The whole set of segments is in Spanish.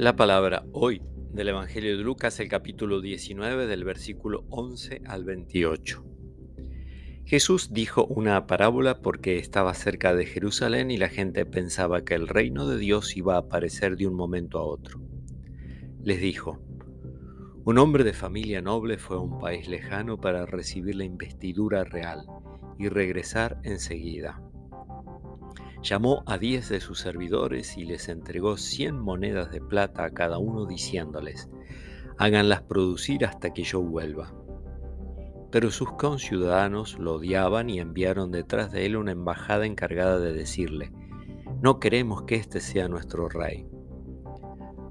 La palabra hoy del Evangelio de Lucas, el capítulo 19, del versículo 11 al 28. Jesús dijo una parábola porque estaba cerca de Jerusalén y la gente pensaba que el reino de Dios iba a aparecer de un momento a otro. Les dijo, un hombre de familia noble fue a un país lejano para recibir la investidura real y regresar enseguida. Llamó a diez de sus servidores y les entregó cien monedas de plata a cada uno diciéndoles, háganlas producir hasta que yo vuelva. Pero sus conciudadanos lo odiaban y enviaron detrás de él una embajada encargada de decirle, no queremos que este sea nuestro rey.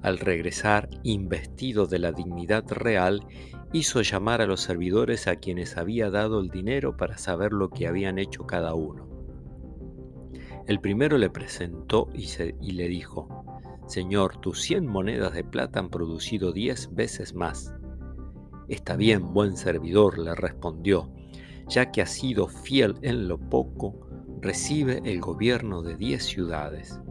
Al regresar, investido de la dignidad real, hizo llamar a los servidores a quienes había dado el dinero para saber lo que habían hecho cada uno. El primero le presentó y, le dijo, Señor, tus cien monedas de plata han producido diez veces más. Está bien, buen servidor, le respondió, ya que has sido fiel en lo poco, recibe el gobierno de diez ciudades.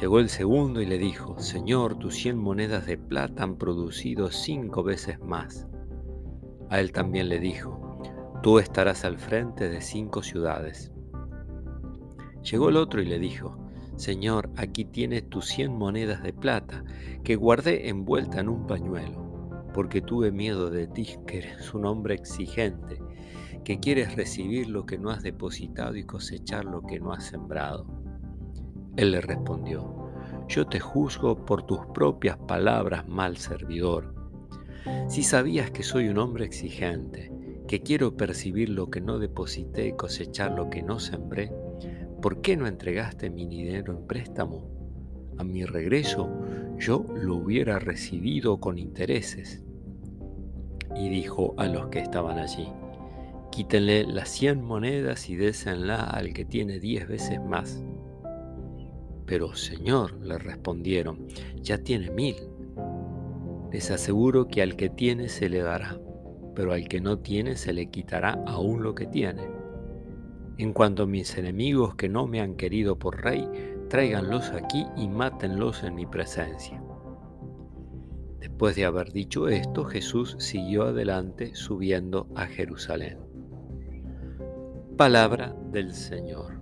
Llegó el segundo y le dijo, Señor, tus cien monedas de plata han producido cinco veces más. A él también le dijo, tú estarás al frente de cinco ciudades. Llegó el otro y le dijo, Señor, aquí tienes tus cien monedas de plata que guardé envuelta en un pañuelo, porque tuve miedo de ti, que eres un hombre exigente, que quieres recibir lo que no has depositado y cosechar lo que no has sembrado. Él le respondió, yo te juzgo por tus propias palabras, mal servidor. Si sabías que soy un hombre exigente, que quiero percibir lo que no deposité y cosechar lo que no sembré, ¿por qué no entregaste mi dinero en préstamo? A mi regreso yo lo hubiera recibido con intereses. Y dijo a los que estaban allí, quítenle las cien monedas y désenla al que tiene diez veces más. Pero Señor, le respondieron, ya tiene mil. Les aseguro que al que tiene se le dará, pero al que no tiene se le quitará aún lo que tiene. En cuanto mis enemigos que no me han querido por rey, tráiganlos aquí y mátenlos en mi presencia. Después de haber dicho esto, Jesús siguió adelante subiendo a Jerusalén. Palabra del Señor.